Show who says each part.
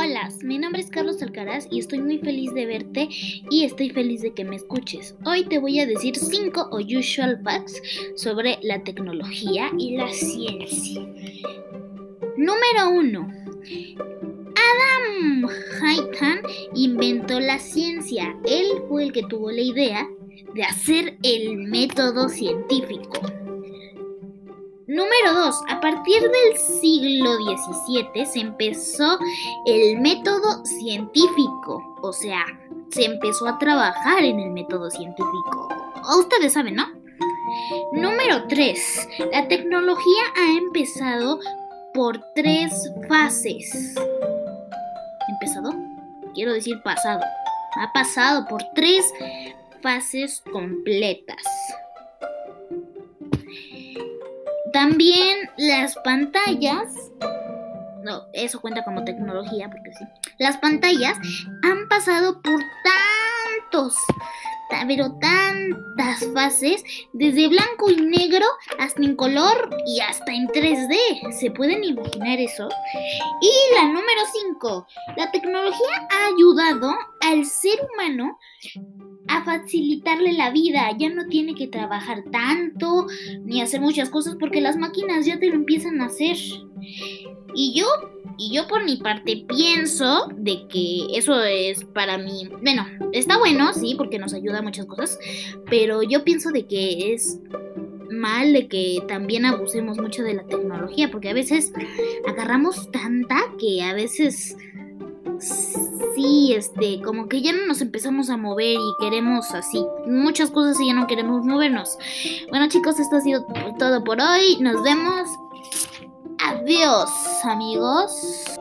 Speaker 1: Hola, mi nombre es Carlos Alcaraz y estoy muy feliz de verte y estoy feliz de que me escuches. Hoy te voy a decir 5 usual facts sobre la tecnología y la ciencia. Número 1. Adam Haytan inventó la ciencia. Él fue el que tuvo la idea de hacer el método científico. Número 2. A partir del siglo XVII se empezó el método científico. O sea, se empezó a trabajar en el método científico. Ustedes saben, ¿no? Número 3. La tecnología ha empezado por tres fases. ¿Empezado? Quiero decir pasado. Ha pasado por tres fases completas. También las pantallas, no, eso cuenta como tecnología, porque sí. Las pantallas han pasado por tantos, pero tantas fases, desde blanco y negro hasta en color y hasta en 3D. ¿Se pueden imaginar eso? Y la número 5, la tecnología ha ayudado al ser humano a facilitarle la vida. Ya no tiene que trabajar tanto ni hacer muchas cosas porque las máquinas ya te lo empiezan a hacer. Y yo, y yo por mi parte pienso de que eso es para mí, bueno, está bueno, sí, porque nos ayuda a muchas cosas, pero yo pienso de que es mal de que también abusemos mucho de la tecnología, porque a veces agarramos tanta que a veces sí, este, como que ya no nos empezamos a mover y queremos así muchas cosas y ya no queremos movernos. Bueno chicos, esto ha sido todo por hoy. Nos vemos. Adiós amigos.